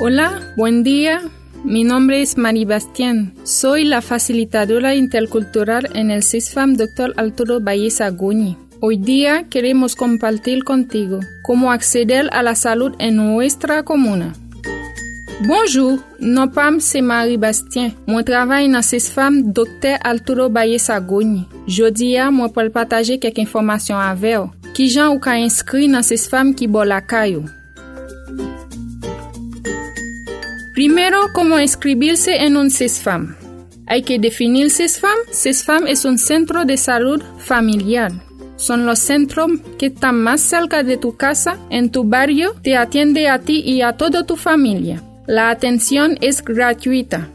Hola, buen día. Mi nombre es Mari Bastien. Soy la facilitadora intercultural en el CISFAM Dr. Arturo Baeza Goñi. Hoy día queremos compartir contigo cómo acceder a la salud en nuestra comuna. Bonjour, non pam c'est Marie Bastien. Moi travaille dans CISFAM Dr. Arturo Baeza Goñi. Jodia, moi pour partager quelques informations avec vous. Qui gens ou ka inscrit dans CISFAM qui bo la caillou. Primero, cómo inscribirse en un CISFAM. Hay que definir CISFAM. CISFAM es un centro de salud familiar. Son los centros que están más cerca de tu casa, en tu barrio, te atiende a ti y a toda tu familia. La atención es gratuita.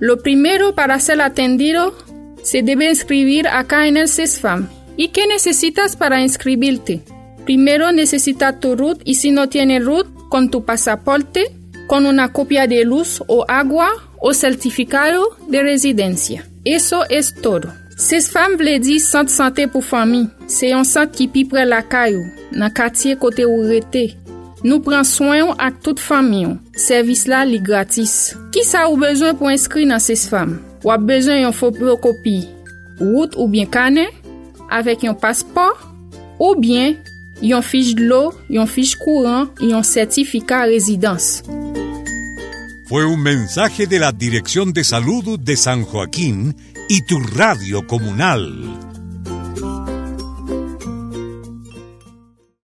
Lo primero para ser atendido, se debe inscribir acá en el CISFAM. ¿Y qué necesitas para inscribirte? Primero necesitas tu RUT y si no tienes RUT, con tu pasaporte, con una copia de luz o agua o certificado de residencia. Eso es todo. Ses fam vle di sant sante pou fami. Se yon sant ki pi pre lakay ou, nan katye kote ou rete. Nou pran soyon ak tout fami ou. Servis la li gratis. Ki sa ou bezwen pou inskri nan ses fam? Wap bezwen yon fotokopi, wout ou bien kane, avek yon paspor, ou bien yon fij dlo, yon fij kouran, yon sertifika rezidans. Fue un mensaje de la Dirección de Salud de San Joaquín y tu radio comunal.